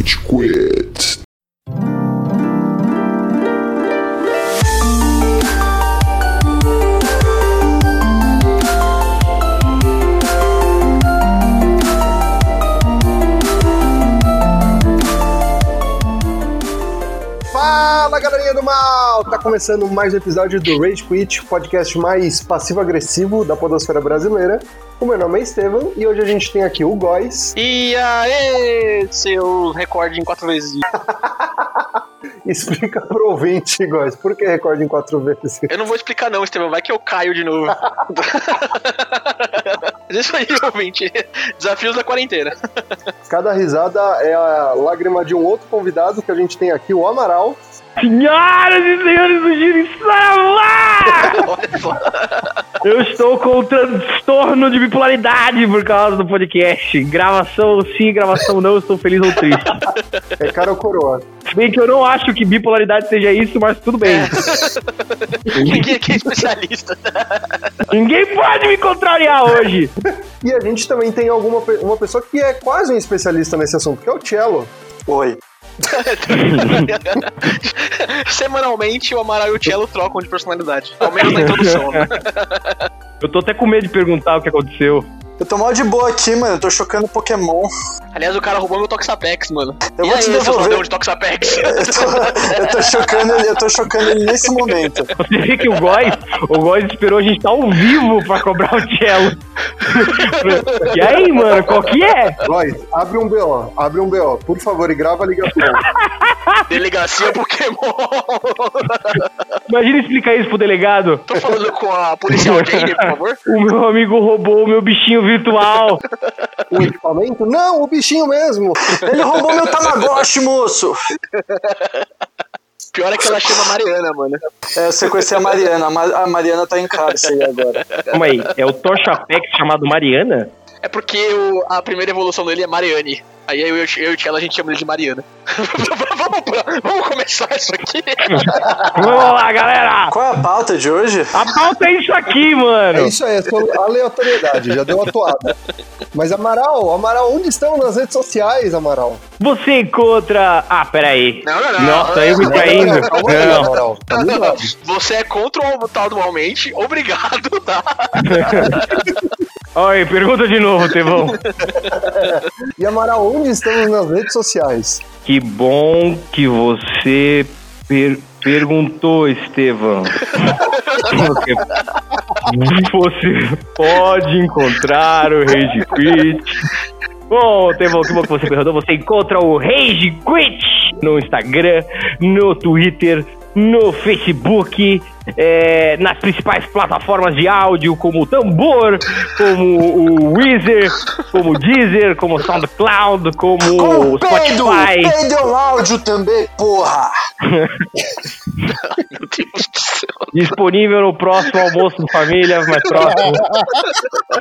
Rage Quit. Mal! Tá começando mais um episódio do Rage Quit, podcast mais passivo-agressivo da podosfera brasileira. O meu nome é Estevam e hoje a gente tem aqui o Góis. E aí, seu recorde em quatro vezes. Explica pro ouvinte, Góis, por que recorde em quatro vezes? Eu não vou explicar não, Estevam, vai que eu caio de novo. Isso aí, ouvinte. Desafios da quarentena. Cada risada é a lágrima de um outro convidado que a gente tem aqui, o Amaral. Senhoras e senhores do Giro só. Eu estou com um transtorno de bipolaridade por causa do podcast. Gravação sim, gravação não, estou feliz ou triste. É cara ou coroa? Se bem que eu não acho que bipolaridade seja isso, mas tudo bem. Ninguém aqui é especialista. Ninguém pode me contrariar hoje. E a gente também tem alguma uma pessoa que é quase um especialista nesse assunto, que é o Cello. Oi. Semanalmente, o Amaral e o Cello trocam de personalidade. Ao menos na introdução, né? Eu tô até com medo de perguntar o que aconteceu. Eu tô mal de boa aqui, mano. Eu tô chocando Pokémon. Aliás, o cara roubou meu Toxapex, mano. Eu e vou aí, te devolver. de Toxapex? Eu tô, eu tô chocando ele, eu tô chocando ele nesse momento. Você vê que o Góis, o Góis esperou a gente estar ao vivo pra cobrar o cello. E aí, mano, qual que é? Góis, abre um BO, abre um BO, por favor, e grava a ligação. Delegacia Pokémon. Imagina explicar isso pro delegado. Tô falando com a policial Jane, por favor. O meu amigo roubou o meu bichinho virtual. O equipamento? Não, o bichinho mesmo. Ele roubou meu Tamagotchi, moço. Pior é que ela chama Mariana, mano. É, eu sequestrei a Mariana. A Ma- A Mariana tá em cárcere agora. Calma aí, é o Torchapex chamado Mariana? É porque o- a primeira evolução dele é Mariane. Aí eu, eu, eu e o Tchela, a gente chama ele de Mariana. vamos, vamos começar isso aqui? Vamos lá, galera! Qual é a pauta de hoje? A pauta é isso aqui, É mano! isso aí, é só aleatoriedade, já deu a toada. Mas Amaral, Amaral, onde estão nas redes sociais, Amaral? Você encontra. Ah, peraí. Não, não, não. Nossa, eu me Não, aí, Não. Amaral. Tá Não, muito não, não. rápido. Você é contra o tal do obrigado, tá? Oi, pergunta de novo, Tevão. E Amaral, onde estamos nas redes sociais? Que bom que você per- perguntou, Estevão. Você, você pode encontrar o Rage Quit. Bom, Tevão, que bom que você perguntou. Você encontra o Rage Quit no Instagram, no Twitter, no Facebook, é, nas principais plataformas de áudio, como o Tambor, como o Weezer, como o Deezer, como o SoundCloud, como o Com peido! Spotify. Peido é áudio também, porra! Meu Deus do céu. disponível no próximo almoço de família, mais próximo.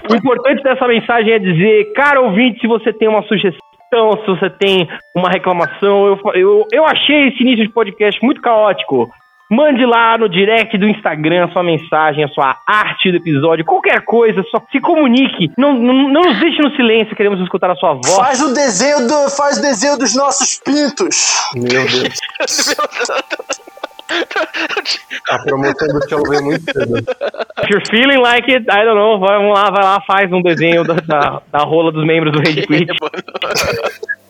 O importante dessa mensagem é dizer, cara ouvinte, se você tem uma sugestão, se você tem uma reclamação, eu, eu, eu achei esse início de podcast muito caótico. Mande lá no direct do Instagram a sua mensagem, a sua arte do episódio, qualquer coisa, só se comunique. Não, não, não nos deixe no silêncio, queremos escutar a sua voz. Faz o desenho do, faz o desenho dos nossos pintos. Meu Deus, a promoção do Cello veio muito cedo. If you're feeling like it, I don't know, vamos lá, vai lá, faz um desenho da, da, da rola dos membros do Rede Quit.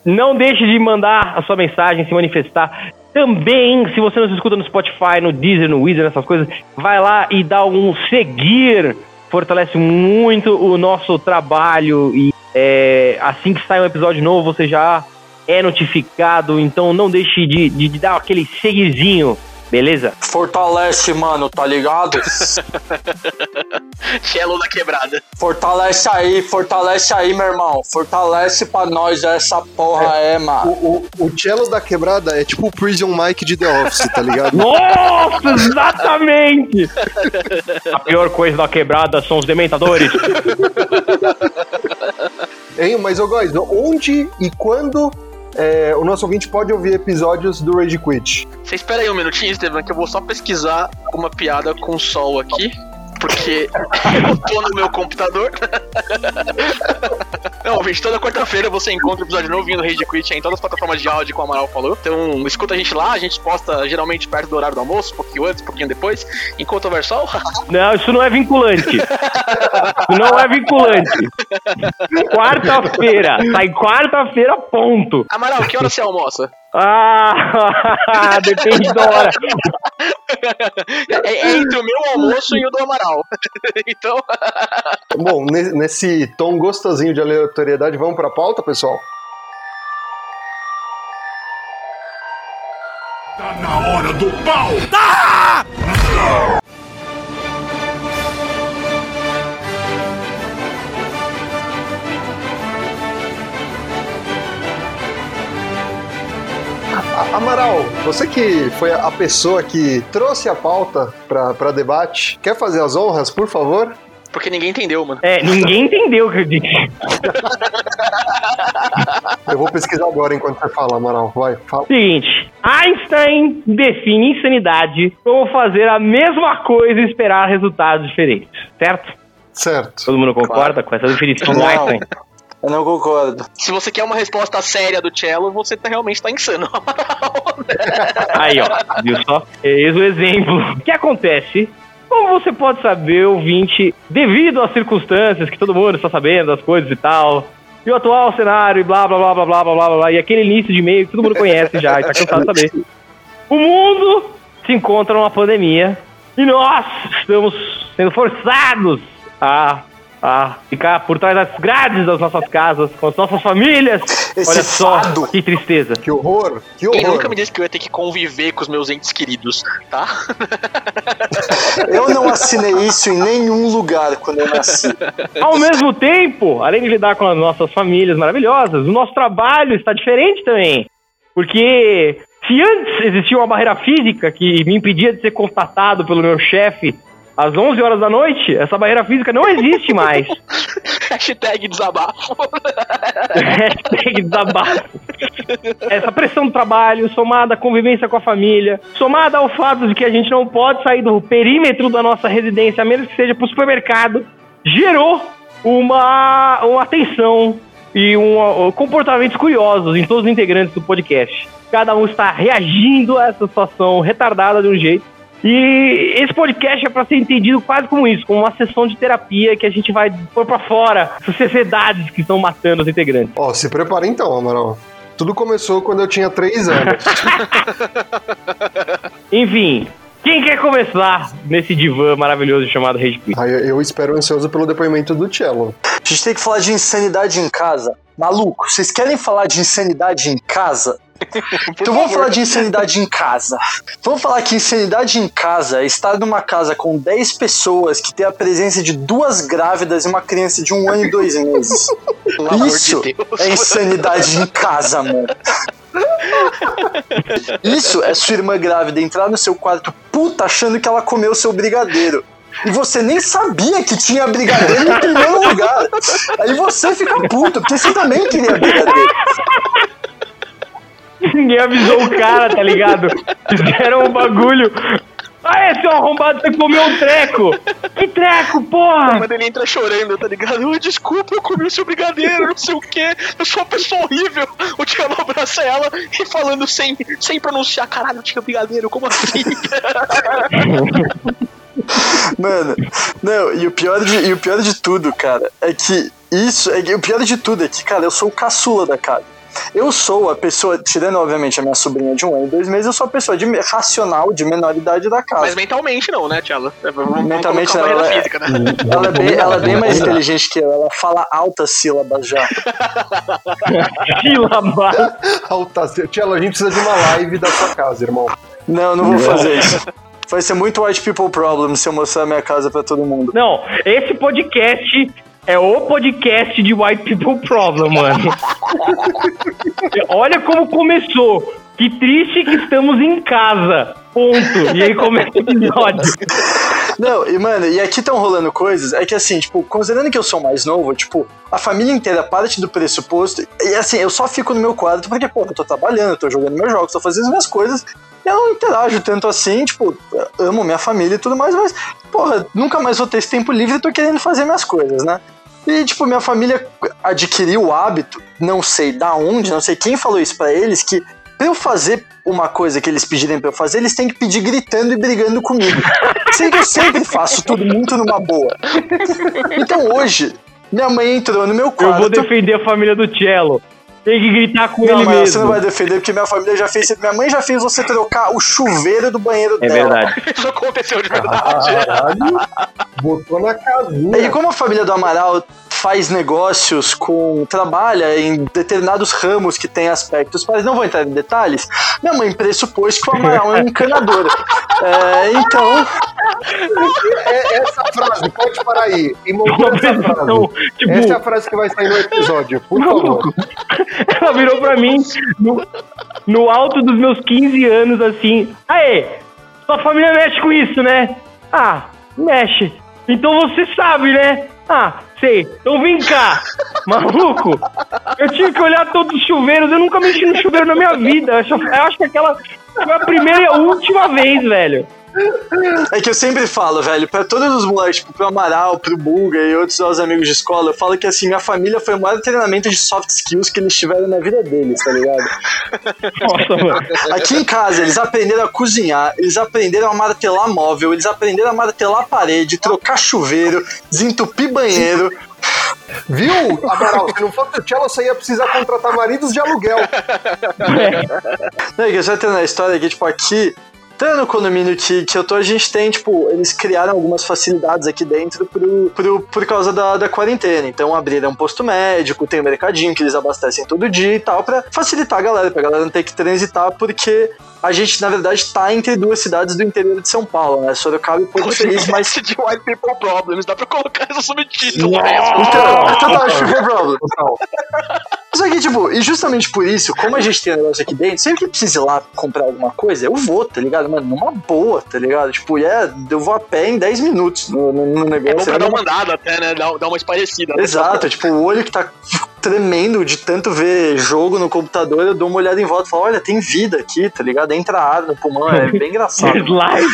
Não deixe de mandar a sua mensagem, se manifestar. Também, se você nos escuta no Spotify, no Deezer, no Weezer, essas coisas, vai lá e dá um seguir. Fortalece muito o nosso trabalho e é, assim que sai um episódio novo, você já é notificado. Então não deixe de, de, de dar aquele seguirzinho, beleza? Fortalece, mano, tá ligado? Cello da quebrada. Fortalece aí, fortalece aí, meu irmão. Fortalece pra nós essa porra é, O, mano. o, o cello da quebrada é tipo o Prison Mike de The Office, tá ligado? Nossa, exatamente! A pior coisa da quebrada são os dementadores. Hein, mas, ô Góis, onde e quando é, o nosso ouvinte pode ouvir episódios do Rage Quit? Você espera aí um minutinho, Estevam, que eu vou só pesquisar uma piada com sol aqui. Porque eu tô no meu computador. Não, gente, toda quarta-feira você encontra o episódio novinho do Rage Quit em todas as plataformas de áudio, como o Amaral falou. Então, escuta a gente lá, a gente posta geralmente perto do horário do almoço, um pouquinho antes, um pouquinho depois. Enquanto houver sol, Não, isso não é vinculante. Isso não é vinculante. Quarta-feira. Sai quarta-feira, ponto. Amaral, que hora você almoça? Ah, depende da hora. É, é entre o meu almoço e o do Amaral. Então, Bom, ne- nesse tom gostosinho de aleatoriedade, vamos pra pauta, pessoal? Tá na hora do pau! A- Amaral, você que foi a pessoa que trouxe a pauta pra, pra debate, quer fazer as honras, por favor? porque ninguém entendeu, mano. É, ninguém entendeu o que eu disse. Eu vou pesquisar agora enquanto você fala, Amaral. Vai, fala. Seguinte, Einstein define insanidade como fazer a mesma coisa e esperar resultados diferentes, certo? Certo. Todo mundo concorda com essa definição do. Einstein? Eu não concordo. Se você quer uma resposta séria do cello, você tá, realmente tá insano. Aí, ó. Viu só? Eis o exemplo. O que acontece? Como você pode saber, ouvinte, devido às circunstâncias que todo mundo está sabendo das coisas e tal, e o atual cenário e blá blá blá blá blá blá blá, blá e aquele início de e-mail que todo mundo conhece já e tá cansado de saber. O mundo se encontra numa pandemia e nós estamos sendo forçados a a ficar por trás das grades das nossas casas, com as nossas famílias. Esse Olha só, fado. que tristeza. Que horror, que Quem horror. nunca me disse que eu ia ter que conviver com os meus entes queridos, tá? Eu não assinei isso em nenhum lugar quando eu nasci. Ao mesmo tempo, além de lidar com as nossas famílias maravilhosas, o nosso trabalho está diferente também. Porque se antes existia uma barreira física que me impedia de ser contatado pelo meu chefe às 11 horas da noite, essa barreira física não existe mais. Hashtag desabafo. Hashtag desabafo. Essa pressão do trabalho, somada à convivência com a família, somada ao fato de que a gente não pode sair do perímetro da nossa residência, a menos que seja para o supermercado, gerou uma, uma tensão e um, uh, comportamentos curiosos em todos os integrantes do podcast. Cada um está reagindo a essa situação retardada de um jeito. E esse podcast é para ser entendido quase como isso, como uma sessão de terapia que a gente vai pôr para fora essas sociedades que estão matando os integrantes. Ó, se prepara então, Amaral. Tudo começou quando eu tinha 3 anos. Enfim, quem quer começar nesse divã maravilhoso chamado Rage Quit? Aí eu espero ansioso pelo depoimento do Cello. A gente tem que falar de insanidade em casa. Maluco, vocês querem falar de insanidade em casa? então vamos falar de insanidade em casa. Vamos falar que insanidade em casa é estar numa casa com 10 pessoas que tem a presença de duas grávidas e uma criança de um ano e dois meses. Isso de é insanidade em casa, mano. Isso é sua irmã grávida entrar no seu quarto puta achando que ela comeu seu brigadeiro. E você nem sabia que tinha brigadeiro no primeiro lugar. Aí você fica puto, porque você também queria brigadeiro. Ninguém avisou o cara, tá ligado? Fizeram um bagulho. Ah, esse é um arrombado, você comeu um treco! Que treco, porra! Mas ele entra chorando, tá ligado? Desculpa, eu comi o seu brigadeiro, não sei o quê. Eu sou uma pessoa horrível. O Tiago abraça ela e falando sem, sem pronunciar, caralho, tinha brigadeiro, como assim? Mano, não, e o pior de, e o pior de tudo, cara, é que isso, é o pior de tudo é que, cara, eu sou o caçula da casa. Eu sou a pessoa, tirando obviamente a minha sobrinha de um ano e dois meses, eu sou a pessoa de, racional, de menor idade da casa. Mas mentalmente não, né, Tiago? Vamos, Mentalmente não, ela é- física, né? Ela é, bem, ela é bem mais inteligente que eu, ela fala altas sílabas já. Sílaba! Alta, Cello, a gente precisa de uma live da sua casa, irmão. Não, não vou fazer isso. Vai ser muito white people problem se eu mostrar minha casa pra todo mundo. Não, esse podcast é o podcast de White People Problem, mano. Olha como começou. Que triste que estamos em casa. Ponto. E aí começa o episódio. Não, e mano, e aqui estão rolando coisas, é que assim, tipo, considerando que eu sou mais novo, tipo, a família inteira parte do pressuposto, e assim, eu só fico no meu quarto porque, pô, eu tô trabalhando, eu tô jogando meus jogos, tô fazendo as minhas coisas, eu não interajo tanto assim, tipo, amo minha família e tudo mais, mas, porra, nunca mais vou ter esse tempo livre e tô querendo fazer minhas coisas, né? E, tipo, minha família adquiriu o hábito, não sei da onde, não sei quem falou isso pra eles, que pra eu fazer uma coisa que eles pedirem pra eu fazer, eles têm que pedir gritando e brigando comigo. Sendo que eu sempre faço tudo muito numa boa. Então hoje, minha mãe entrou no meu Eu quarto. vou defender a família do Cello. Tem que gritar com Não, ele mas você mesmo. não vai defender, porque minha família já fez. Minha mãe já fez você trocar o chuveiro do banheiro É dela. verdade. Isso aconteceu de verdade. Caralho, botou na E casinha. como a família do Amaral faz negócios com. trabalha em determinados ramos que tem aspectos, mas não vou entrar em detalhes, minha mãe pressupôs que o Amaral é um encanador. É, então, É, essa frase, pode parar aí. E essa frase. pressão, tipo, Essa é a frase que vai sair no episódio, por favor. Ela virou pra mim no, no alto dos meus 15 anos assim. Aê, sua família mexe com isso, né? Ah, mexe. Então você sabe, né? Ah, sei. Então vem cá. Maluco, eu tive que olhar todos os chuveiros. Eu nunca mexi no chuveiro na minha vida. Eu acho, que aquela foi a primeira e a última vez, velho. É que eu sempre falo, velho, pra todos os moleques, tipo, pro Amaral, pro Bulga e outros nossos amigos de escola, eu falo que assim, minha família foi o maior treinamento de soft skills que eles tiveram na vida deles, tá ligado? Nossa, mano. Aqui em casa, eles aprenderam a cozinhar, eles aprenderam a martelar móvel, eles aprenderam a martelar parede, trocar chuveiro, desentupir banheiro. Viu, Amaral? Se não fosse o Cello, você ia precisar contratar maridos de aluguel. Não, é que eu já tenho na história que, tipo, aqui, até no condomínio que, que eu tô, a gente tem, tipo, eles criaram algumas facilidades aqui dentro pro, pro, por causa da, da quarentena. Então abriram um posto médico, tem um mercadinho que eles abastecem todo dia e tal, pra facilitar a galera, pra galera não ter que transitar, porque a gente, na verdade, tá entre duas cidades do interior de São Paulo, né? Sorocaba e Porto Feliz, mas. De White People Problems, dá pra colocar esse subtítulo. Mesmo. Então, então tá, sugar problem. Total. Só que, tipo, e justamente por isso, como a gente tem um negócio aqui dentro, sempre que precisa ir lá comprar alguma coisa, eu vou, tá ligado? Mano, numa boa, tá ligado? Tipo, é, eu vou a pé em 10 minutos no, no, no É bom negócio. pra é dar uma- andada até, né? Dar uma esparecida. né? Exato, tipo, o olho que tá tremendo de tanto ver jogo no computador, eu dou uma olhada em volta e falo, olha, tem vida aqui, tá ligado? Entra ar no pulmão, é bem engraçado.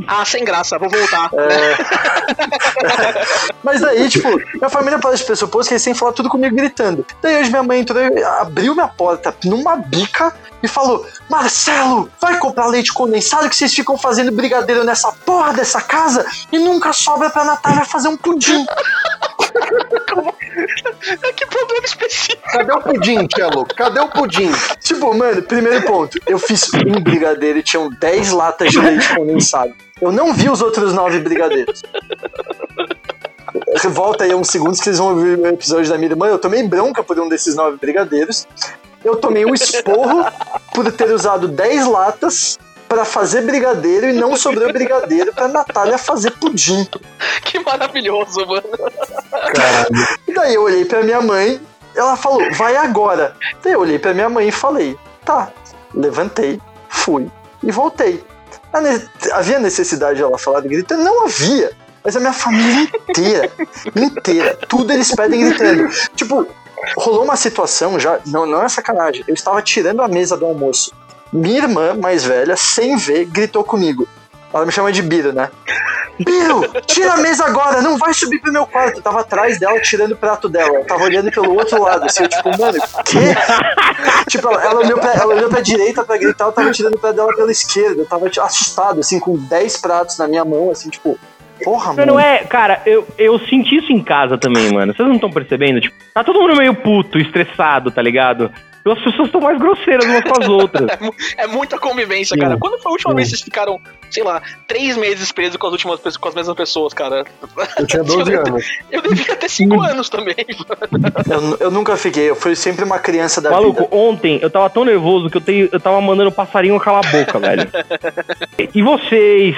Ah, sem graça, vou voltar. Mas daí, tipo, minha família parece de pressuposto que eles têm falar tudo comigo gritando. Daí hoje minha mãe entrou, e abriu minha porta numa bica e falou: Marcelo, vai comprar leite condensado que vocês ficam fazendo brigadeiro nessa porra dessa casa e nunca sobra pra Natália fazer um pudim. que problema específico. Cadê o pudim, Cello? Cadê o pudim? Tipo, mano, primeiro ponto, eu fiz um brigadeiro e tinham 10 latas de leite condensado. Eu não vi os outros 9 brigadeiros. Volta aí uns segundos que eles vão ouvir o episódio da minha irmã. Eu tomei bronca por um desses 9 brigadeiros. Eu tomei um esporro por ter usado 10 latas pra fazer brigadeiro e não sobrou brigadeiro pra Natália fazer pudim. Que maravilhoso, mano. Caralho. E daí eu olhei pra minha mãe, ela falou, vai agora. Daí eu olhei pra minha mãe e falei, tá. Levantei, fui e voltei. Havia necessidade de ela falar gritando? Não havia. Mas a minha família inteira, inteira, tudo eles pedem gritando. Tipo, rolou uma situação já, não, não é sacanagem, eu estava tirando a mesa do almoço. Minha irmã mais velha, sem ver, gritou comigo. Ela me chama de Biro, né? Biro, tira a mesa agora, não vai subir pro meu quarto. Eu tava atrás dela, tirando o prato dela. Eu tava olhando pelo outro lado, assim, eu, tipo, mano, quê? tipo, ela, ela olhou pra, ela olhou pra direita pra gritar, eu tava tirando o prato dela pela esquerda. Eu tava tipo, assustado, assim, com 10 pratos na minha mão, assim, tipo, porra, mano. não é, cara, eu, eu senti isso em casa também, mano. Vocês não estão percebendo? Tipo, tá todo mundo meio puto, estressado, tá ligado? As pessoas estão mais grosseiras umas com as outras. É, mu- é muita convivência, Sim. cara. Quando foi a última Sim. vez que vocês ficaram, sei lá, três meses presos com as últimas pessoas, com as mesmas pessoas, cara? Eu tinha 12 anos. Eu devia ter cinco anos também. Eu, eu nunca fiquei, eu fui sempre uma criança da Maluco, vida. ontem eu tava tão nervoso que eu, tenho, eu tava mandando o passarinho calar a boca, velho. E vocês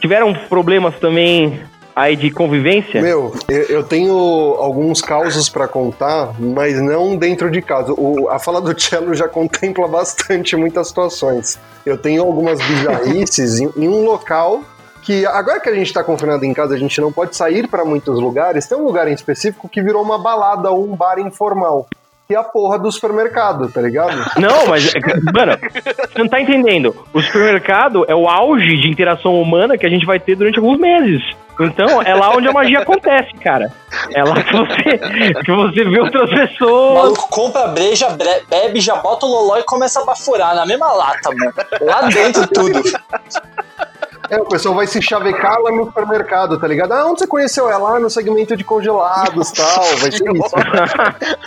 tiveram problemas também aí de convivência? Meu, eu, tenho alguns causos pra contar, mas não dentro de casa. O- a fala do Cello já contempla bastante muitas situações. Eu tenho algumas bizarrices em, em um local que agora que a gente tá confinado em casa, a gente não pode sair pra muitos lugares, tem um lugar em específico que virou uma balada ou um bar informal. Que é a porra do supermercado, tá ligado? Não, mas, mano, você não tá entendendo. O supermercado é o auge de interação humana que a gente vai ter durante alguns meses. Então, é lá onde a magia acontece, cara. É lá que você, que você vê outras O pessoas. maluco compra breja, bre- bebe, já bota o loló e começa a bafurar na mesma lata, mano. Lá dentro tudo. É, o pessoal vai se chavecar lá no supermercado, tá ligado? Ah, onde você conheceu ela? Lá no segmento de congelados e tal. Vai ser isso.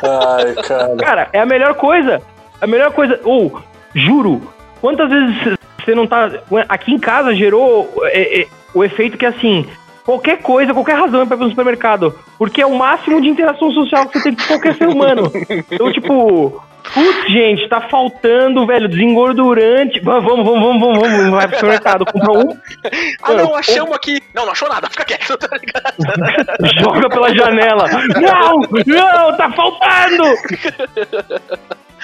Ai, cara. Cara, é a melhor coisa. A melhor coisa. Ou, juro, quantas vezes você não tá. Aqui em casa gerou é, é, o efeito que assim. Qualquer coisa, qualquer razão é pra ir pro supermercado. Porque é o máximo de interação social que você tem com qualquer ser humano. Então, tipo. Putz, gente, tá faltando, velho, desengordurante. Vamos, vamos, vamos, vamos, vamos. Vai pro supermercado, compra um, Ah, não, achamos aqui. Não, não achou nada, fica quieto, tá ligado? joga pela janela. Não, não, tá faltando!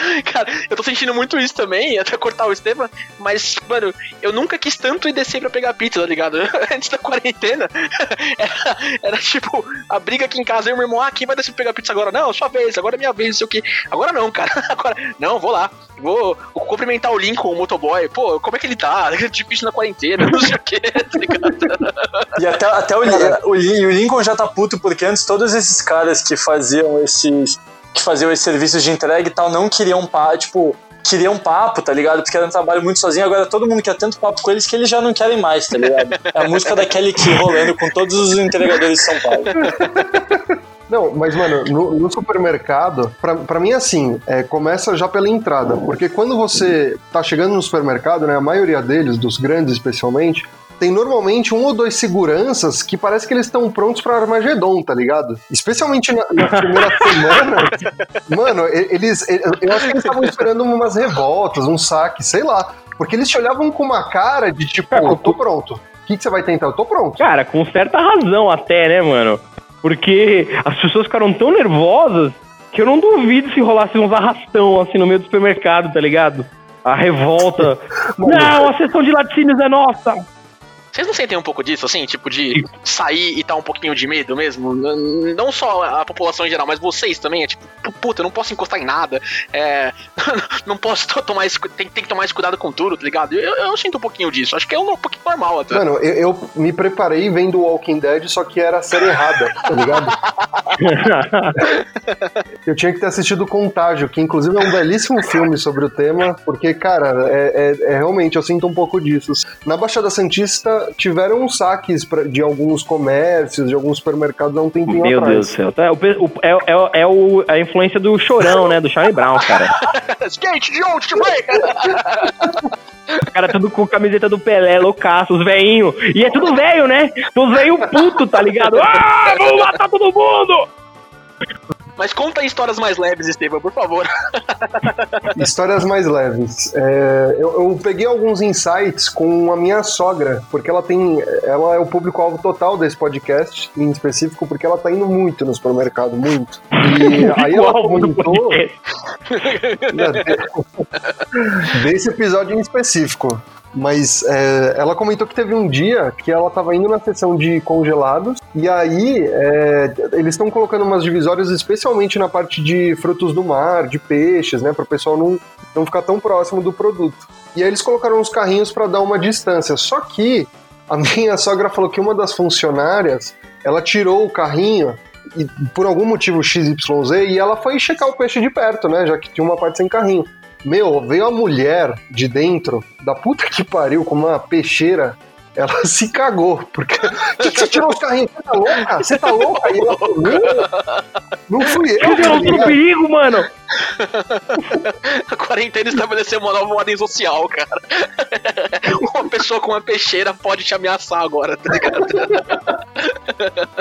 Cara, eu tô sentindo muito isso também, até cortar o Esteban, mas, mano, eu nunca quis tanto ir descer pra pegar pizza, tá ligado? Antes da quarentena, era, era tipo, a briga aqui em casa, eu e meu irmão, ah, quem vai descer pra pegar pizza agora? Não, sua vez, agora é minha vez, não sei o que. Agora não, cara, agora, não, vou lá, vou, vou cumprimentar o Lincoln, o motoboy, pô, como é que ele tá? Difícil na quarentena, não sei o que, tá ligado? E até, até o, o, o Lincoln já tá puto, porque antes todos esses caras que faziam esses. Que faziam esses serviços de entrega e tal não queriam papo, tipo, queriam papo, tá ligado? Porque era um trabalho muito sozinho, agora todo mundo quer tanto papo com eles que eles já não querem mais, tá ligado? É a música da Kelly Key rolando com todos os entregadores de São Paulo. Não, mas, mano, no, no supermercado, pra, pra mim, assim, é, começa já pela entrada. Porque quando você tá chegando no supermercado, né, a maioria deles, dos grandes especialmente, tem normalmente um ou dois seguranças que parece que eles estão prontos pra Armagedon, tá ligado? Especialmente na, na primeira semana. Mano, eles. Eu acho que eles estavam esperando umas revoltas, um saque, sei lá. Porque eles te olhavam com uma cara de tipo, eu tô pronto. O que, que você vai tentar? Eu tô pronto. Cara, com certa razão até, né, mano? Porque as pessoas ficaram tão nervosas que eu não duvido se rolasse uns arrastão assim no meio do supermercado, tá ligado? A revolta. não, a sessão de laticínios é nossa! Vocês não sentem um pouco disso, assim? Tipo, de sair e tá um pouquinho de medo mesmo? Não só a população em geral, mas vocês também. É tipo, puta, eu não posso encostar em nada. É, não posso to- tomar esse, tem, tem que tomar esse cuidado com tudo, tá ligado? Eu, eu sinto um pouquinho disso. Acho que é um, pouquinho normal até. Mano, eu, eu me preparei vendo Walking Dead, só que era a série errada, tá ligado? Eu tinha que ter assistido Contágio, que inclusive é um belíssimo filme sobre o tema, porque, cara, é, é- é realmente, eu sinto um pouco disso. Na Baixada Santista tiveram saques pra- de alguns comércios, de alguns supermercados há um tempinho Meu atrás. Deus do céu. Tá, o É, é, é o, a influência do chorão, né? Do Charlie Brown, cara. Skate de onde te vai? O cara tudo com camiseta do Pelé, loucaço, os veinhos. E é tudo velho, né? Os velhos puto, tá ligado? Ah, vamos matar todo mundo! Mas conta aí histórias mais leves, Estevam, por favor. Histórias mais leves. É, eu, eu peguei alguns insights com a minha sogra, porque ela tem. Ela é o público-alvo total desse podcast, em específico, porque ela tá indo muito no supermercado, muito. E aí ela comentou. desse episódio em específico. Mas é, ela comentou que teve um dia que ela tava indo na seção de congelados e aí é, eles estão colocando umas divisórias especialmente na parte de frutos do mar, de peixes, né, para o pessoal não, não ficar tão próximo do produto. E aí eles colocaram uns carrinhos para dar uma distância. Só que a minha sogra falou que uma das funcionárias ela tirou o carrinho e por algum motivo XYZ e ela foi checar o peixe de perto, né, já que tinha uma parte sem carrinho. Meu, veio a mulher de dentro, da puta que pariu, com uma peixeira. Ela se cagou, porque. Por que, que você tirou os carrinhos? Você tá louca? Você tá louca? E ela falou: Não, não fui eu. Eu tô ligado? perigo, mano! A quarentena estabeleceu uma nova ordem social, cara. Uma pessoa com uma peixeira pode te ameaçar agora, tá ligado?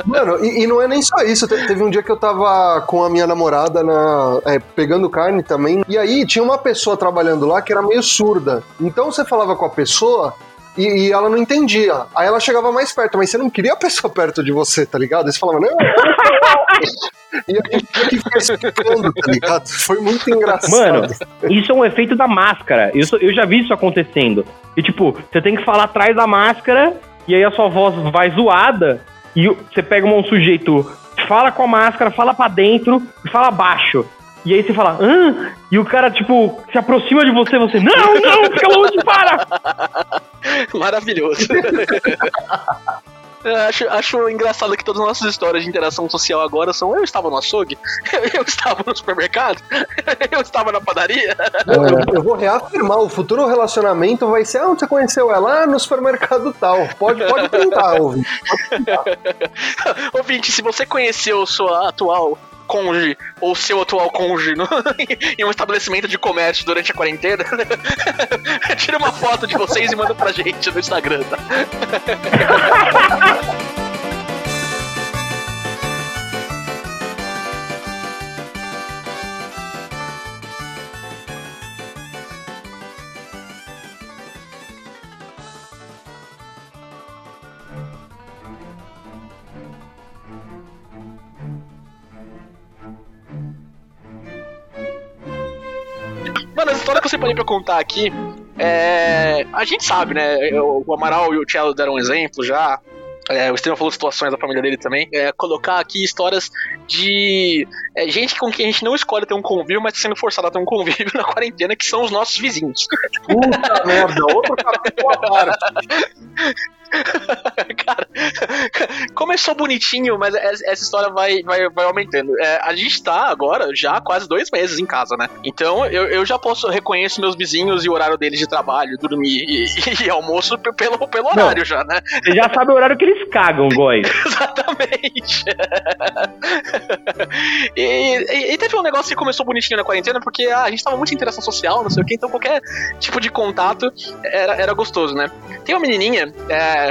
Mano, e, e não é nem só isso. Te- Teve um dia que eu tava com a minha namorada na, é, pegando carne também. E aí tinha uma pessoa trabalhando lá que era meio surda. Então você falava com a pessoa. E, e ela não entendia. Aí ela chegava mais perto, mas você não queria a pessoa perto de você, tá ligado? Aí você falava, não. E a gente tinha que ficar explicando, tá ligado? Foi muito engraçado. Mano, isso é um efeito da máscara. Isso, eu já vi isso acontecendo. E tipo, você tem que falar atrás da máscara e aí a sua voz vai zoada, e você pega um sujeito, fala com a máscara, fala pra dentro e fala baixo. E aí você fala, hã? E o cara, tipo, se aproxima de você, você, não, não, fica longe, para! Maravilhoso. Eu acho, acho engraçado que todas as nossas histórias de interação social agora são eu estava no açougue, eu estava no supermercado, eu estava na padaria. Eu, eu vou reafirmar, o futuro relacionamento vai ser, ah, onde você conheceu ela? Ah, no supermercado tal. Pode, pode tentar, ouvir. Ouvinte, se você conheceu sua atual cônjuge ou seu atual cônjuge no- em um estabelecimento de comércio durante a quarentena, tira uma foto de vocês e manda pra gente no Instagram, tá? história que eu separei pra contar aqui é. A gente sabe, né? O Amaral e o Cello deram um exemplo já. É, o Estevam falou situações da família dele também. É, colocar aqui histórias de é, gente com quem a gente não escolhe ter um convívio, mas tá sendo forçado a ter um convívio na quarentena, que são os nossos vizinhos. Puta merda, outro capítulo à parte. Cara, começou bonitinho, mas es- essa história vai, vai, vai aumentando. É, a gente tá agora já quase dois meses em casa, né? Então eu, eu já posso reconheço meus vizinhos e o horário deles de trabalho, dormir e, e almoço p- pelo, pelo horário já, né? Você já sabe o horário que eles cagam, boy. Exatamente. e, e- e teve um negócio que começou bonitinho na quarentena, porque ah, a gente tava muito em interação social, não sei o que, então qualquer tipo de contato era, era gostoso, né? Tem uma menininha, é,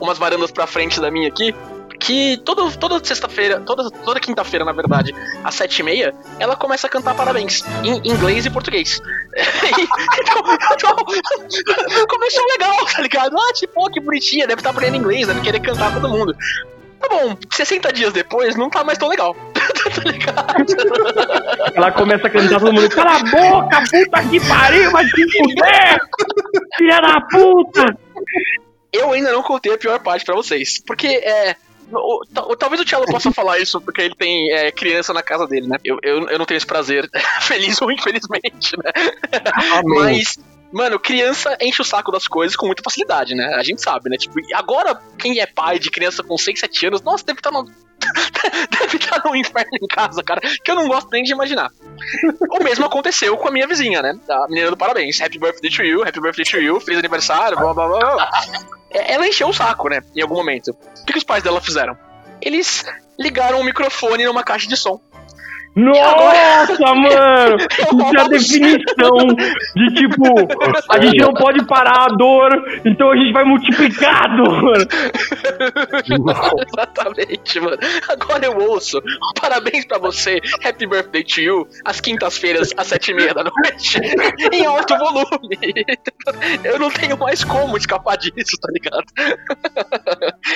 umas varandas pra frente da minha aqui, que toda, toda sexta-feira, toda, toda quinta-feira, na verdade, às sete e meia, ela começa a cantar parabéns, em inglês e português. então, então, começou legal, tá ligado? Ah, tipo, ó, que bonitinha, deve estar aprendendo inglês, deve querer cantar todo mundo. Tá bom, 60 dias depois não tá mais tão legal. tá ligado? Ela começa a cantar todo mundo, cala a boca, puta que pariu, vai te fuder! Filha da puta! Eu ainda não contei a pior parte pra vocês. Porque é. o- tal- talvez o Thiago possa falar isso porque ele tem é, criança na casa dele, né? Eu, eu, eu não tenho esse prazer, feliz ou infelizmente, né? Amém. Mas, mano, criança enche o saco das coisas com muita facilidade, né? A gente sabe, né? Tipo, agora, quem é pai de criança com 6, 7 anos, nossa, deve estar no. deve estar no inferno em casa, cara. Que eu não gosto nem de imaginar. O mesmo aconteceu com a minha vizinha, né? A menina do parabéns. Happy birthday to you, happy birthday to you, feliz aniversário, blá blá blá. blá. É, Ela encheu o saco, né? Em algum momento. O que, que os pais dela fizeram? Eles ligaram o microfone numa caixa de som. Nossa, mano! Isso é a definição de tipo, a gente não pode parar a dor, então a gente vai multiplicar a dor. Exatamente, mano. Agora eu ouço. Parabéns pra você. Happy birthday to you. Às quintas-feiras, às sete e meia da noite. em alto volume. Eu não tenho mais como escapar disso, tá ligado?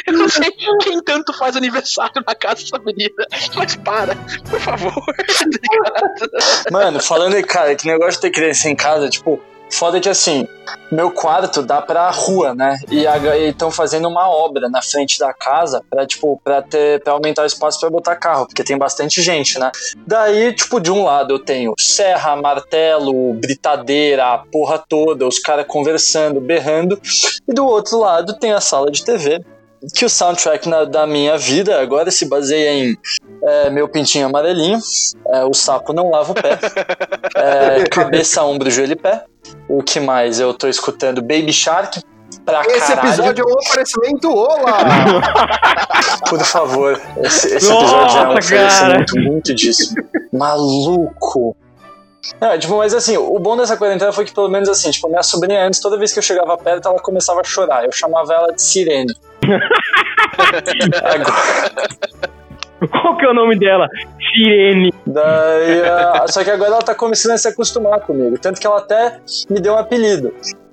Eu não sei quem tanto faz aniversário na casa dessa menina. Mas para, por favor. Mano, falando em cara, que negócio de ter criança em casa, tipo, foda que assim, meu quarto dá pra rua, né? E estão fazendo uma obra na frente da casa pra, tipo, pra, ter, pra aumentar o espaço pra botar carro, porque tem bastante gente, né? Daí, tipo, de um lado eu tenho serra, martelo, britadeira, a porra toda, os caras conversando, berrando, e do outro lado tem a sala de TV. Que o soundtrack na- da minha vida agora se baseia em é, meu pintinho amarelinho, é, o sapo não lava o pé. É, cabeça, ombro, joelho e pé. O que mais? Eu tô escutando Baby Shark pra Esse caralho. episódio é um oferecimento, olá! Por favor, esse, esse episódio é um Nossa, oferecimento muito disso. Maluco. Não, tipo, mas assim, o bom dessa quarentena foi que pelo menos assim, tipo, minha sobrinha antes, toda vez que eu chegava perto, ela começava a chorar. Eu chamava ela de sirene. Agora, Qual que é o nome dela? Sirene. Daí, ah, só que agora ela tá começando a se acostumar comigo. Tanto que ela até me deu um apelido.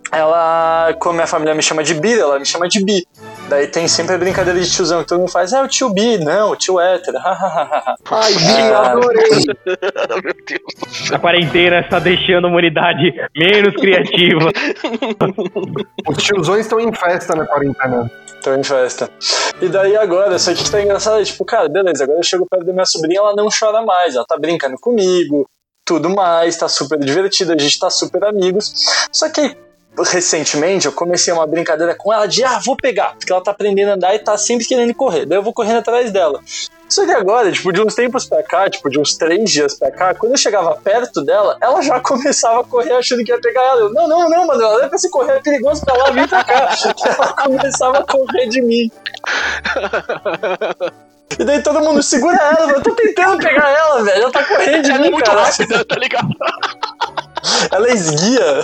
Ela, como minha família me chama de Bi, ela me chama de Bi. Daí tem sempre a brincadeira de tiozão que todo mundo faz. É o tio Bi, não, o tio hétero. Ai, Bi, Ah. adorei! Meu Deus. A quarentena está deixando a humanidade menos criativa. Os tiozões estão em festa na quarentena. Tô em festa. E daí agora, só que tá engraçado tipo, cara, beleza, agora eu chego perto da minha sobrinha, ela não chora mais, ela tá brincando comigo, tudo mais, tá super divertido, a gente tá super amigos. Só que recentemente eu comecei uma brincadeira com ela de, ah, vou pegar, porque ela tá aprendendo a andar e tá sempre querendo correr. Daí eu vou correndo atrás dela. Só que agora, tipo, de uns tempos pra cá, tipo, de uns três dias pra cá, quando eu chegava perto dela, ela já começava a correr achando que ia pegar ela. Eu, não, não, não, mano, não é pra se correr, é perigoso pra lá, vem pra cá. ela começava a correr de mim. E daí todo mundo segura ela, eu tô tentando pegar ela, velho. Ela tá correndo de Ela mim, é muito cara. rápida, tá ligado? Ela esguia.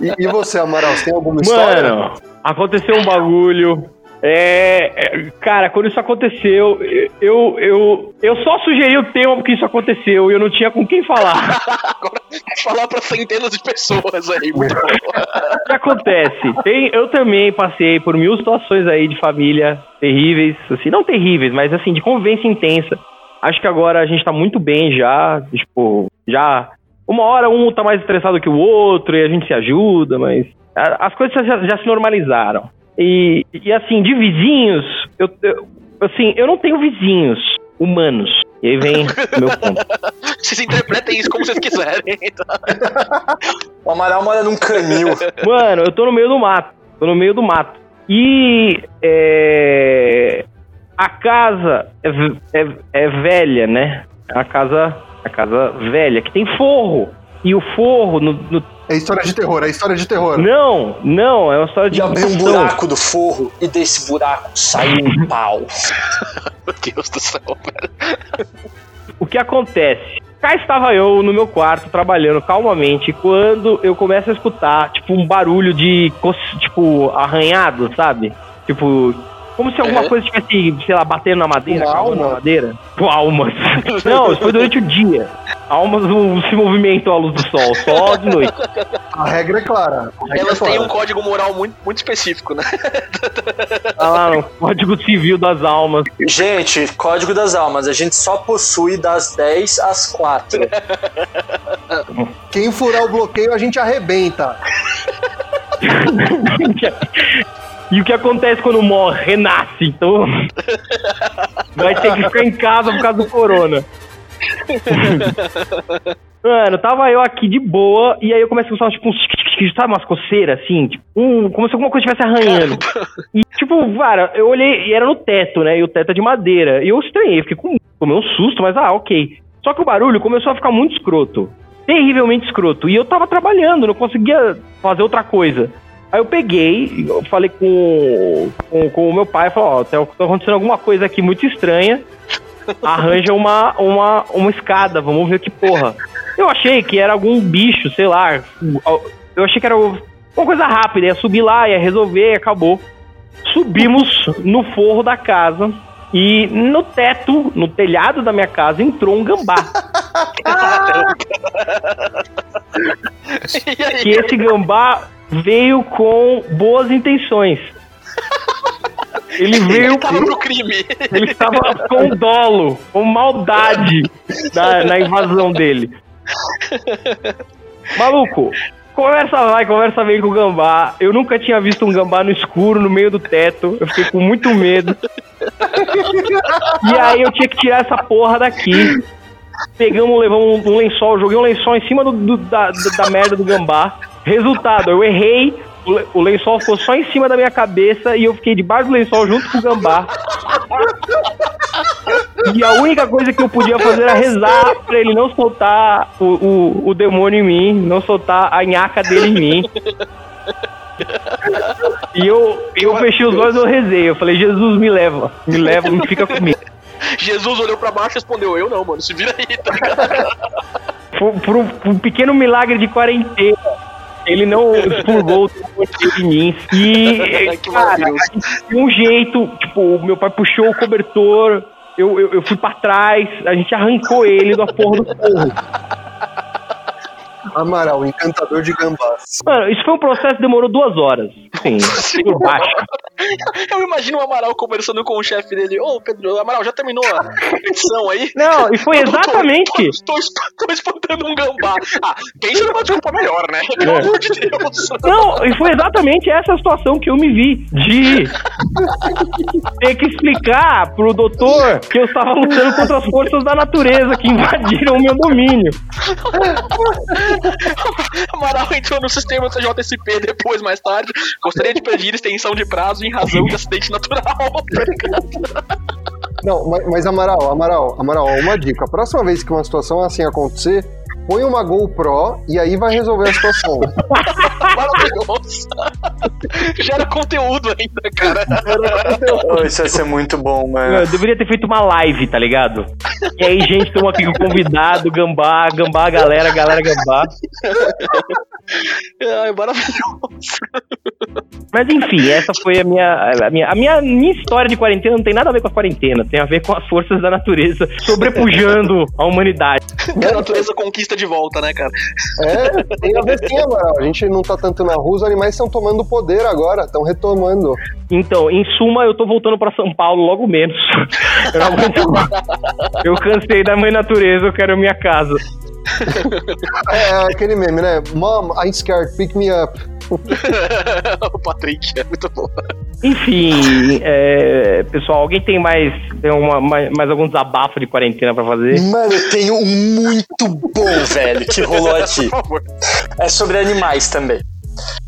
E, e você, Amaral, você tem alguma história? Mano, aconteceu um bagulho. É, é, cara, quando isso aconteceu, eu, eu, eu só sugeri o tema porque isso aconteceu e eu não tinha com quem falar. Agora, falar pra centenas de pessoas aí, muito bom. O que acontece? Tem, eu também passei por mil situações aí de família terríveis, assim, não terríveis, mas assim, de convivência intensa. Acho que agora a gente tá muito bem já, tipo, já. Uma hora um tá mais estressado que o outro e a gente se ajuda, mas as coisas já, já se normalizaram. E, e assim, de vizinhos, eu, eu- assim, eu não tenho vizinhos humanos. E aí vem o meu ponto. Vocês interpretem isso como vocês quiserem. tá? O Amaral mora num canil. Mano, eu tô no meio do mato. Tô no meio do mato. E é, a casa é, é- é velha, né? É uma casa, a casa velha, que tem forro. E o forro no. no- É história de terror, é história de terror. Não, não, é uma história de. E abriu um buraco do forro e desse buraco saiu um pau. Meu Deus do céu, velho. O que acontece? Cá estava eu no meu quarto trabalhando calmamente quando eu começo a escutar tipo um barulho de tipo arranhado, sabe? Tipo como se alguma Uhum. coisa estivesse, sei lá, batendo na madeira, Com cavando na alma? madeira. Com almas. Não, isso foi durante o dia. Almas não se movimentam à luz do sol, só de noite. A regra é clara. Regra Elas é têm clara. um código moral muito, muito específico, né? Lá no Código Civil das Almas. Gente, Código das Almas, a gente só possui das 10 às 4. Quem furar o bloqueio, a gente arrebenta. E o que acontece quando morre? Renasce, então. Vai ter que ficar em casa por causa do corona. Mano, tava eu aqui de boa, e aí eu comecei a escutar, tipo, uns... Sabe umas coceiras, assim? Tipo, um, como se alguma coisa estivesse arranhando. E, tipo, cara, eu olhei, e era no teto, né? E o teto é de madeira. E eu estranhei, fiquei com tomei um susto, mas ah, ok. Só que o barulho começou a ficar muito escroto. Terrivelmente escroto. E eu tava trabalhando, não conseguia fazer outra coisa. Aí eu peguei, eu falei com, com, com o meu pai, falei, ó, tá tá acontecendo alguma coisa aqui muito estranha. Arranja uma, uma, uma escada, vamos ver que porra. Eu achei que era algum bicho, sei lá. Eu achei que era uma coisa rápida, ia subir lá, ia resolver acabou. Subimos no forro da casa e no teto, no telhado da minha casa, entrou um gambá. E que esse gambá veio com boas intenções. Ele veio ele tava pro crime. ele estava com dolo, com maldade na, na invasão dele. Maluco, conversa vai, conversa vem com o gambá. Eu nunca tinha visto um gambá no escuro, no meio do teto. Eu fiquei com muito medo. E aí eu tinha que tirar essa porra daqui. Pegamos, levamos um, um lençol, joguei um lençol em cima do, do- da, da merda do gambá. Resultado, eu errei, o le- o lençol ficou só em cima da minha cabeça e eu fiquei debaixo do lençol junto com o gambá. E a única coisa que eu podia fazer era rezar pra ele não soltar o, o, o demônio em mim, não soltar a nhaca dele em mim. E eu, eu fechei os olhos e eu rezei. Eu falei, Jesus, me leva, me leva, não fica comigo. Jesus olhou pra baixo e respondeu: Eu não, mano, se vira aí, tá ligado? Por, por um, por um pequeno milagre de quarentena. Ele não expurgou o dele em mim. E, Que cara, maravilhoso. a gente deu um jeito. Tipo, o meu pai puxou o cobertor. Eu, eu, eu fui pra trás. A gente arrancou ele da porra do forro. Amaral, o encantador de gambás. Mano, isso foi um processo que demorou duas horas. Sim, baixo. Eu imagino o Amaral conversando com o chefe dele. Ô, Pedro, Amaral, já terminou a edição aí? Não, e foi exatamente. Tô, tô, tô, tô espantando um gambá. Ah, pensa numa desculpa melhor, né? Pelo É. amor de Deus. Não, e foi exatamente essa situação que eu me vi. De ter que explicar pro doutor que eu estava lutando contra as forças da natureza que invadiram o meu domínio. Amaral entrou no sistema CJSP depois, mais tarde. Gostaria de pedir extensão de prazo em razão de acidente natural. tá ligado? Não, mas, mas Amaral, Amaral, Amaral, uma dica. A próxima vez que uma situação assim acontecer, põe uma GoPro e aí vai resolver a situação. Maravilhoso. Gera conteúdo ainda, cara. Oh, isso vai ser muito bom, mano. Eu deveria ter feito uma live, tá ligado? E aí, gente, estamos aqui com o convidado, gambá, gambá, galera, galera, gambá. Ai, maravilhoso. Mas enfim, essa foi a minha, a minha. A minha, minha história de quarentena não tem nada a ver com a quarentena, tem a ver com as forças da natureza sobrepujando a humanidade. A natureza conquista de volta, né, cara? É, tem a ver sim, Amaral. A gente não tá tanto na rua, os animais estão tomando poder agora, estão retomando. Então, em suma, eu tô voltando pra São Paulo logo menos. Eu não aguento mais. Eu cansei da mãe natureza, eu quero minha casa. É aquele meme, né? Mom, I'm scared, pick me up. o Patrick é muito bom. Enfim, é, pessoal, alguém tem mais, tem uma, mais, mais algum desabafo de quarentena pra fazer? Mano, eu tenho um muito bom, velho, que rolou aqui. Por favor. É sobre animais também.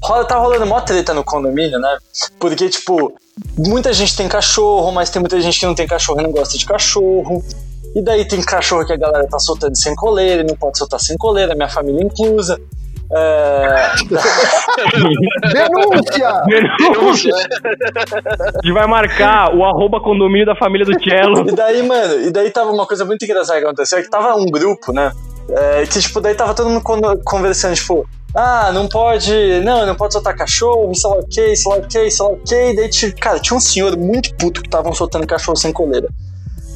Rola, tá rolando mó treta no condomínio, né? Porque, tipo, muita gente tem cachorro, mas tem muita gente que não tem cachorro e não gosta de cachorro. E daí tem cachorro que a galera tá soltando sem coleira e não pode soltar sem coleira, minha família inclusa. É... Denúncia! Denúncia! A gente vai marcar o arroba condomínio da família do Cello. E daí, mano, e daí tava uma coisa muito engraçada que aconteceu, é que tava um grupo, né? É, que, tipo, daí tava todo mundo con- conversando, tipo, ah, não pode, não, não pode soltar cachorro, sei lá o que, sei lá o que, sei lá o que. Daí, tipo, cara, tinha um senhor muito puto que estavam soltando cachorro sem coleira.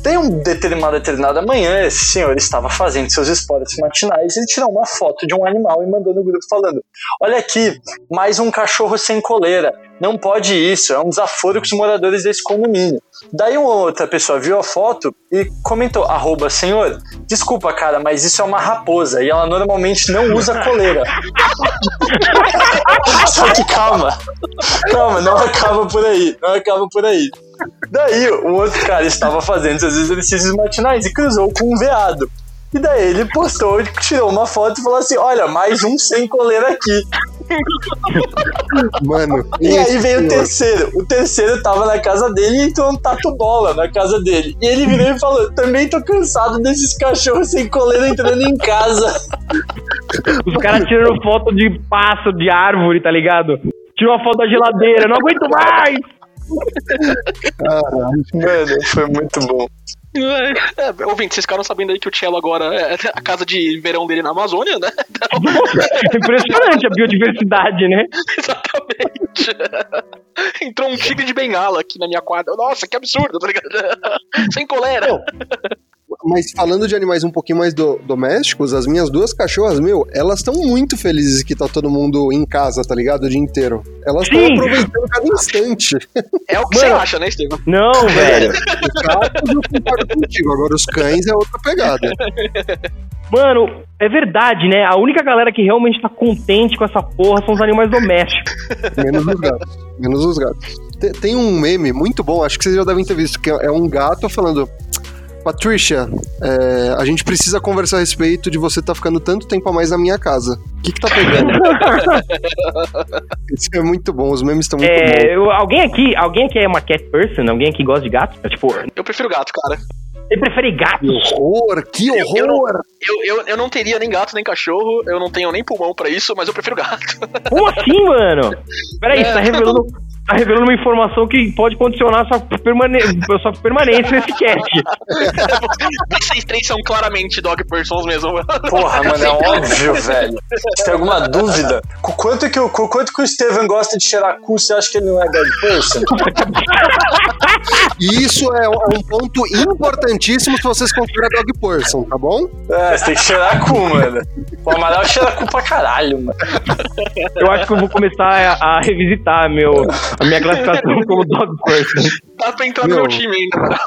Tem um determinado, determinada manhã, esse senhor estava fazendo seus esportes matinais e tirou uma foto de um animal e mandou no grupo falando: Olha aqui, mais um cachorro sem coleira. Não pode isso, é um desaforo com os moradores desse condomínio. Daí uma outra pessoa viu a foto e comentou: arroba, senhor, desculpa, cara, mas isso é uma raposa e ela normalmente não usa coleira. Só que calma, calma, não acaba por aí, não acaba por aí. Daí o outro cara estava fazendo seus exercícios matinais e cruzou com um veado. E daí ele postou, tirou uma foto e falou assim: Olha, mais um sem coleira aqui. Mano, E aí veio o terceiro. O terceiro tava na casa dele e entrou um tatu bola na casa dele. E ele virou e falou: Também tô cansado desses cachorros sem coleira entrando em casa. Os caras tirando foto de pássaro, de árvore, tá ligado? Tirou uma foto da geladeira, não aguento mais! Mano, foi muito bom. É, ouvinte, vocês ficaram sabendo aí que o Cello agora é a casa de verão dele na Amazônia, né? É impressionante a biodiversidade, né? Exatamente. Entrou um tigre de bengala aqui na minha quadra. Nossa, que absurdo, tá ligado? Sem colera. Mas falando de animais um pouquinho mais do- domésticos, as minhas duas cachorras, meu, elas estão muito felizes que tá todo mundo em casa, tá ligado? O dia inteiro. Elas estão aproveitando cada instante. É o que Mano. você acha, né, Estevam? Não, velho. Os gatos eu concordo contigo, agora os cães é outra pegada. Mano, é verdade, né? A única galera que realmente tá contente com essa porra são os animais domésticos. Menos os gatos. Menos os gatos. Te- Tem um meme muito bom, acho que vocês já devem ter visto, que é um gato falando. Patricia, é, a gente precisa conversar a respeito de você estar ficando tanto tempo a mais na minha casa. O que, que tá pegando? Isso é muito bom, os memes estão muito bons. É, eu- alguém aqui, alguém aqui é uma cat person? Alguém aqui gosta de gato? É, Tipo, Eu prefiro gato, cara. você prefere gato? Que horror, que Eu- eu não- horror! Eu, eu, eu não teria nem gato nem cachorro, eu não tenho nem pulmão pra isso, mas eu prefiro gato. Como assim, mano? Peraí, você tá É. revelando, tá revelando uma informação que pode condicionar sua, permane sua permanência nesse cast. Vocês três são claramente dog persons mesmo. Porra, mano, é óbvio, velho. Você tem alguma dúvida? Com quanto que o, com quanto que o Steven gosta de cheirar cu, você acha que ele não é dead person? E isso é um é um ponto importantíssimo se vocês consideram dog person, tá bom? É, você tem que cheirar cu, mano. O Amaral cheira cu pra caralho, mano. Eu acho que eu vou começar a, a revisitar meu, a minha classificação como dog person. Pra entrar no Meu. meu time ainda.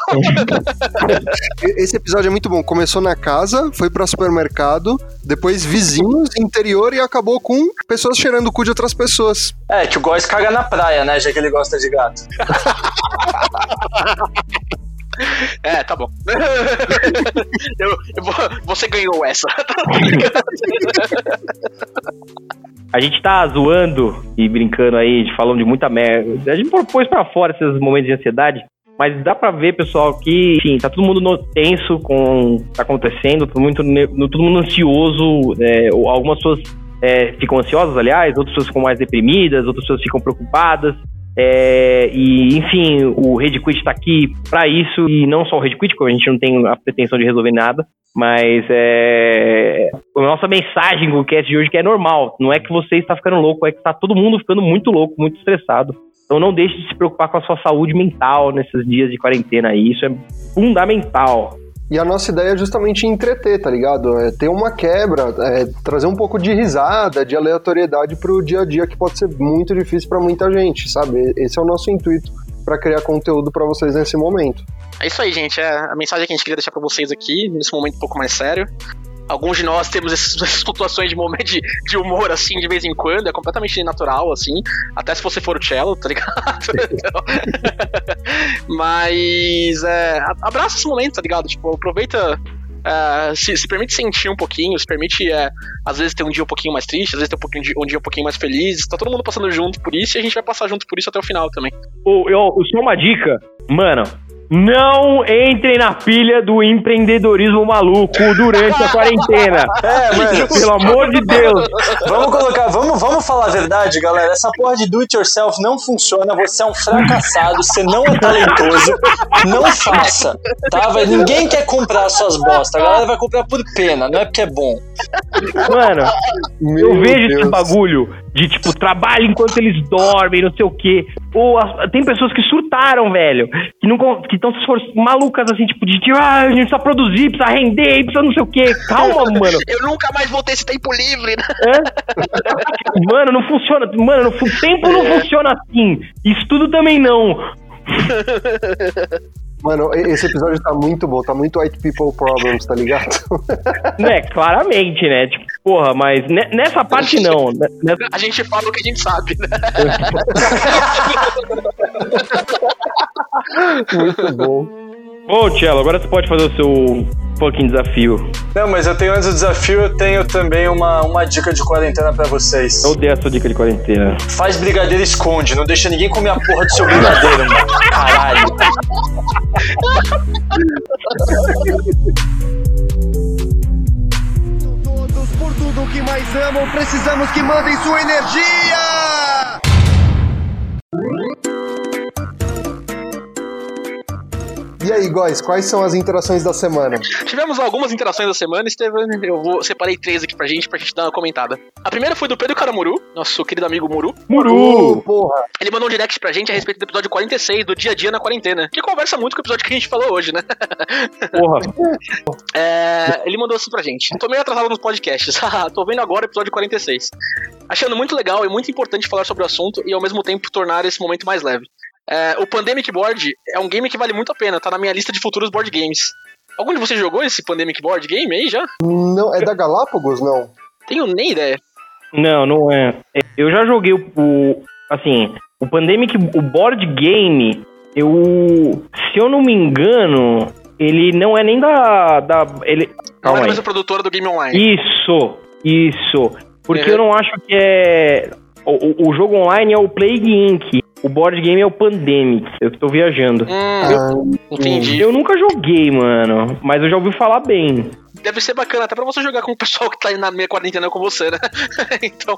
Esse episódio é muito bom. Começou na casa, foi pra supermercado, depois vizinhos, interior e acabou com pessoas cheirando o cu de outras pessoas. É, que o Góis caga na praia, né? Já que ele gosta de gato. É, tá bom. eu, eu vou- você ganhou essa. A gente tá zoando e brincando aí, falando de muita merda. A gente propôs pra fora esses momentos de ansiedade, mas dá pra ver, pessoal, que, enfim, tá todo mundo no- tenso com o que tá acontecendo, todo mundo, ne- todo mundo ansioso. é, ou algumas pessoas é, ficam ansiosas, aliás, outras pessoas ficam mais deprimidas, outras pessoas ficam preocupadas. É, e, enfim, o Rede Quit tá aqui pra isso, e não só o Rede Quit, porque a gente não tem a pretensão de resolver nada, mas é. A nossa mensagem com o cast de hoje que é normal. Não é que você está ficando louco, é que tá todo mundo ficando muito louco, muito estressado. Então não deixe de se preocupar com a sua saúde mental nesses dias de quarentena aí. Isso é fundamental. E a nossa ideia é justamente entreter, tá ligado? É ter uma quebra, é trazer um pouco de risada, de aleatoriedade pro dia a dia que pode ser muito difícil pra muita gente, sabe? Esse é o nosso intuito pra criar conteúdo pra vocês nesse momento. É isso aí, gente. É a mensagem que a gente queria deixar pra vocês aqui, nesse momento um pouco mais sério. Alguns de nós temos essas, flutuações de momento de, de humor, assim, de vez em quando. É completamente natural, assim. Até se você for o cello, tá ligado? Então, Mas, é, abraça esse momento, tá ligado? Tipo, aproveita... é, se, se permite sentir um pouquinho, se permite, é, às vezes, ter um dia um pouquinho mais triste, às vezes ter um, pouquinho um dia um pouquinho mais feliz. Tá todo mundo passando junto por isso e a gente vai passar junto por isso até o final também. Ô, eu, só uma dica, mano. Não entrem na pilha do empreendedorismo maluco durante a quarentena. É, mano. Pelo amor de Deus. Vamos colocar, vamos, vamos falar a verdade, galera. Essa porra de do it yourself não funciona. Você é um fracassado, você não é talentoso. Não faça, tá? Vai- Ninguém quer comprar suas bostas. A galera vai comprar por pena, não é porque é bom. Mano, eu Meu vejo Deus. esse bagulho de tipo, trabalho enquanto eles dormem, não sei o quê. Ou as- tem pessoas que surtaram, velho. Que não que estão se esforçando, malucas assim, tipo, de tipo, ah, a gente precisa produzir, precisa render, precisa não sei o quê. Calma, mano. Eu nunca mais vou ter esse tempo livre, né? É? Mano, não funciona. Mano, não tempo não funciona assim. Estudo também não. Mano, esse episódio tá muito bom, tá muito white people problems, tá ligado? Né, claramente, né? Tipo, porra, mas ne- nessa parte não. né, Nessa- A gente fala o que a gente sabe, né? muito bom. Ô, Tchelo, agora você pode fazer o seu fucking desafio. Não, mas eu tenho antes do desafio, eu tenho também uma, uma dica de quarentena pra vocês. Eu dei a sua dica de quarentena. Faz brigadeiro e esconde, não deixa ninguém comer a porra do seu brigadeiro, mano. Caralho. tudo que mais amam, precisamos que mandem sua energia! E aí, guys, quais são as interações da semana? Tivemos algumas interações da semana, Estevam. Eu vou separei três aqui pra gente, pra gente dar uma comentada. A primeira foi do Pedro Caramuru, nosso querido amigo Muru. Muru! Porra! Ele mandou um direct pra gente a respeito do episódio 46, do dia a dia na quarentena. Que conversa muito com o episódio que a gente falou hoje, né? Porra. É, ele mandou assim pra gente. Tô meio atrasado nos podcasts. Tô vendo agora o episódio 46. Achando muito legal e muito importante falar sobre o assunto e ao mesmo tempo tornar esse momento mais leve. É, o Pandemic Board é um game que vale muito a pena, tá na minha lista de futuros board games. Algum de vocês jogou esse Pandemic Board game aí já? Não, é da Galápagos, não? Tenho nem ideia. Não, não é. Eu já joguei o. o- assim, o Pandemic, o board game, eu. Se eu não me engano, ele não é nem da. da ele, Não é a mesma produtora do Game Online. Isso, isso. Porque Uhum. eu não acho que é. O, o- o jogo online é o Plague Inc. O board game é o Pandemic. Eu que tô viajando. Hum, Ah, entendi. Eu nunca joguei, mano. Mas eu já ouvi falar bem. Deve ser bacana até pra você jogar com o pessoal que tá aí na minha quarentena com você, né? então,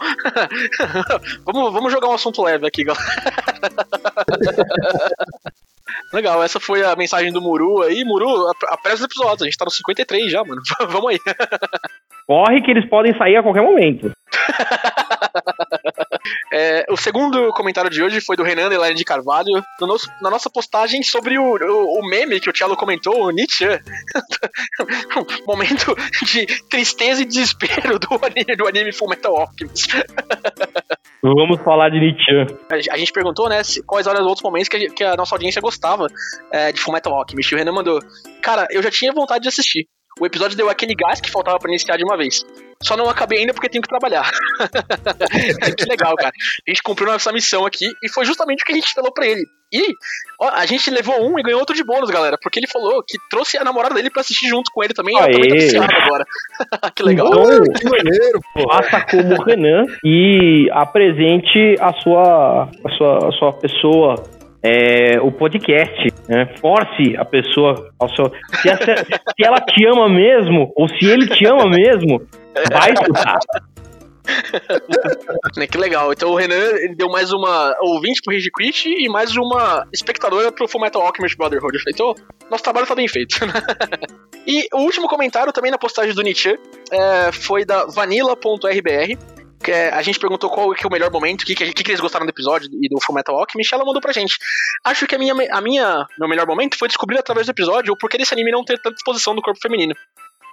vamos, vamos jogar um assunto leve aqui, galera. Legal, essa foi a mensagem do Muru aí. Muru, ap- apressa os episódios, a gente tá no 53 já, mano. vamos aí. Corre que eles podem sair a qualquer momento. É, o segundo comentário de hoje foi do Renan Elaine de Carvalho, no nosso- na nossa postagem sobre o, o, o meme que o Thiago comentou, o Nietzsche. um momento de tristeza e desespero do anime, do anime Fullmetal Alchemist. Vamos falar de Nietzsche. A, a gente perguntou, né, se- quais eram os outros momentos que a, que a nossa audiência gostava é, de Fullmetal Alchemist. E o Renan mandou, cara, eu já tinha vontade de assistir. O episódio deu aquele gás que faltava pra iniciar de uma vez. Só não acabei ainda porque tenho que trabalhar. que legal, cara. A gente cumpriu nossa missão aqui e foi justamente o que a gente falou pra ele. E ó, a gente levou um e ganhou outro de bônus, galera. Porque ele falou que trouxe a namorada dele pra assistir junto com ele também. E ela também tá Aê. viciada agora. que legal. Então, Que maneiro, pô. faça como o Renan e apresente a sua, a sua, a sua pessoa, é, o podcast. Né? Force a pessoa ao seu. Se, essa- se ela te ama mesmo, ou se ele te ama mesmo, vai escutar. Né, que legal. Então o Renan ele deu mais uma ouvinte pro Rage Quit e mais uma espectadora pro Fullmetal Alchemist Brotherhood. Então, nosso trabalho tá bem feito. e o último comentário também na postagem do Nietzsche é, foi da vanilla.rbr. Que é, a gente perguntou qual que é o melhor momento, o que, que, que, eles gostaram do episódio e do Fullmetal Alchemist, ela mandou pra gente. Acho que a minha, a minha, meu melhor momento foi descobrir através do episódio o porquê desse anime não ter tanta exposição do corpo feminino.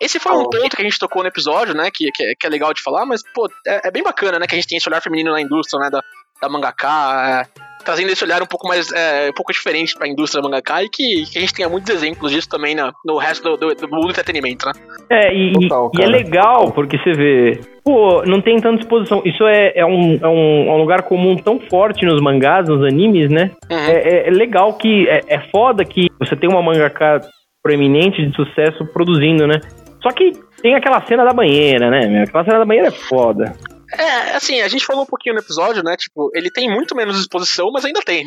Esse foi um ponto que a gente tocou no episódio, né? Que, que, é- que é legal de falar, mas, pô, é, é bem bacana, né? Que a gente tem esse olhar feminino na indústria, né? Da, da mangaka, é, trazendo esse olhar um pouco mais, é, um pouco diferente pra indústria mangaka e que, que a gente tenha muitos exemplos disso também na, no resto do, do, do mundo do entretenimento, né? É, e, Total, e é legal, porque você vê. Pô, não tem tanta exposição. Isso é, é, um, é, um, é um lugar comum tão forte nos mangás, nos animes, né? Uhum. É, é- é legal que. É, é foda que você tem uma mangaka proeminente de sucesso produzindo, né? Só que tem aquela cena da banheira, né? meu? Aquela cena da banheira é foda. É, assim, a gente falou um pouquinho no episódio, né? Tipo, ele tem muito menos exposição, mas ainda tem.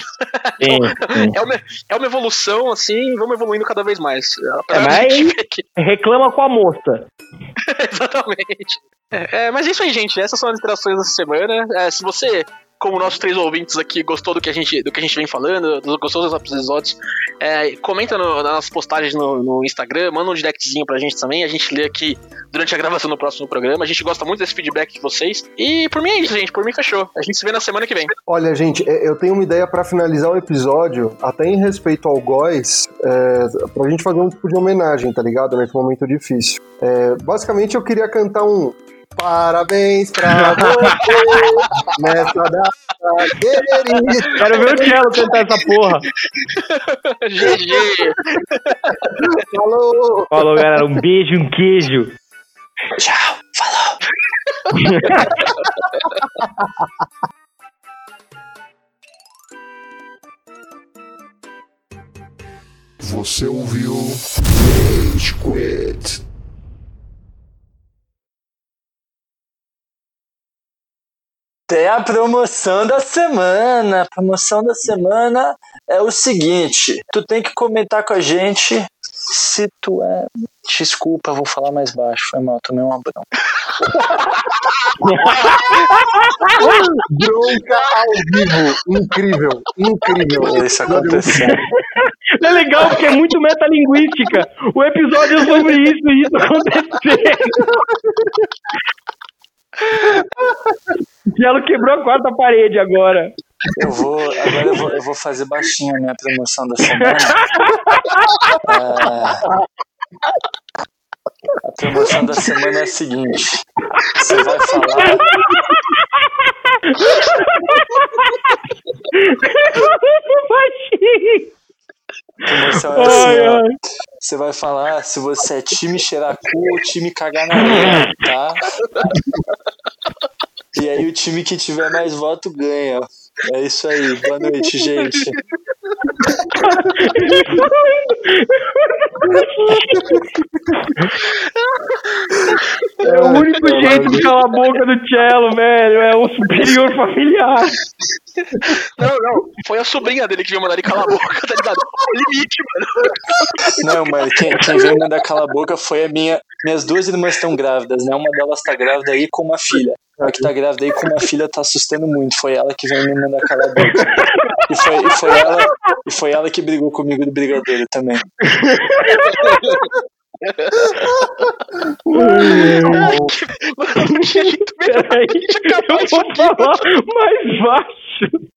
Tem, tem. É uma, é uma evolução, assim, vamos evoluindo cada vez mais. É, mas Reclama com a moça. Exatamente. É, é, mas é isso aí, gente. Essas são as interações dessa semana. É, se você, como nossos três ouvintes aqui, gostou do que a gente, do que a gente vem falando, do- gostou dos episódios, é, comenta no- nas postagens no, no Instagram, manda um directzinho pra gente também. A gente lê aqui durante a gravação do próximo programa. A gente gosta muito desse feedback de vocês. E por mim é isso, gente. Por mim fechou. A gente se vê na semana que vem. Olha, gente, é, eu tenho uma ideia pra finalizar o episódio, até em respeito ao Góis, é, pra gente fazer um tipo de homenagem, tá ligado? Nesse momento difícil. É, basicamente, eu queria cantar um Parabéns pra você nessa data querida. Quero ver o Cello cantar essa porra. GG! Falou! Falou, galera. Um beijo, um queijo. Tchau, falou. Você ouviu Rage Quit. Tem a promoção da semana. A promoção da semana é o seguinte: tu tem que comentar com a gente se tu é. Desculpa, vou falar mais baixo. Foi mal, tomei uma bronca. Bronca ao vivo. Incrível, incrível. Isso aconteceu. É legal porque é muito metalinguística. O episódio é sobre isso e isso acontecendo. O Cello quebrou a quarta parede agora. Eu vou. Agora eu vou, eu vou fazer baixinho a minha promoção da semana. É, a promoção da semana é a seguinte: você vai falar. Promoção é assim, ó. Você vai falar se você é time cheirar cu ou time cagar na areia, tá? E aí o time que tiver mais voto ganha. É isso aí. Boa noite, gente. É o único jeito de calar a boca do Cello, velho. É o superior familiar. Não, não. Foi a sobrinha dele que veio mandar ele calar a boca, tá ligado? O limite, mano. Não, mas quem, quem veio mandar calar a boca foi a minha. Minhas duas irmãs estão grávidas, né? Uma delas tá grávida aí com uma filha. A que tá grávida aí com uma filha tá assustando muito. Foi ela que veio me mandar calar a boca. E foi, e foi ela, e foi ela que brigou comigo do brigadeiro também. Mano, tinha jeito melhor eu vou falar mais baixo.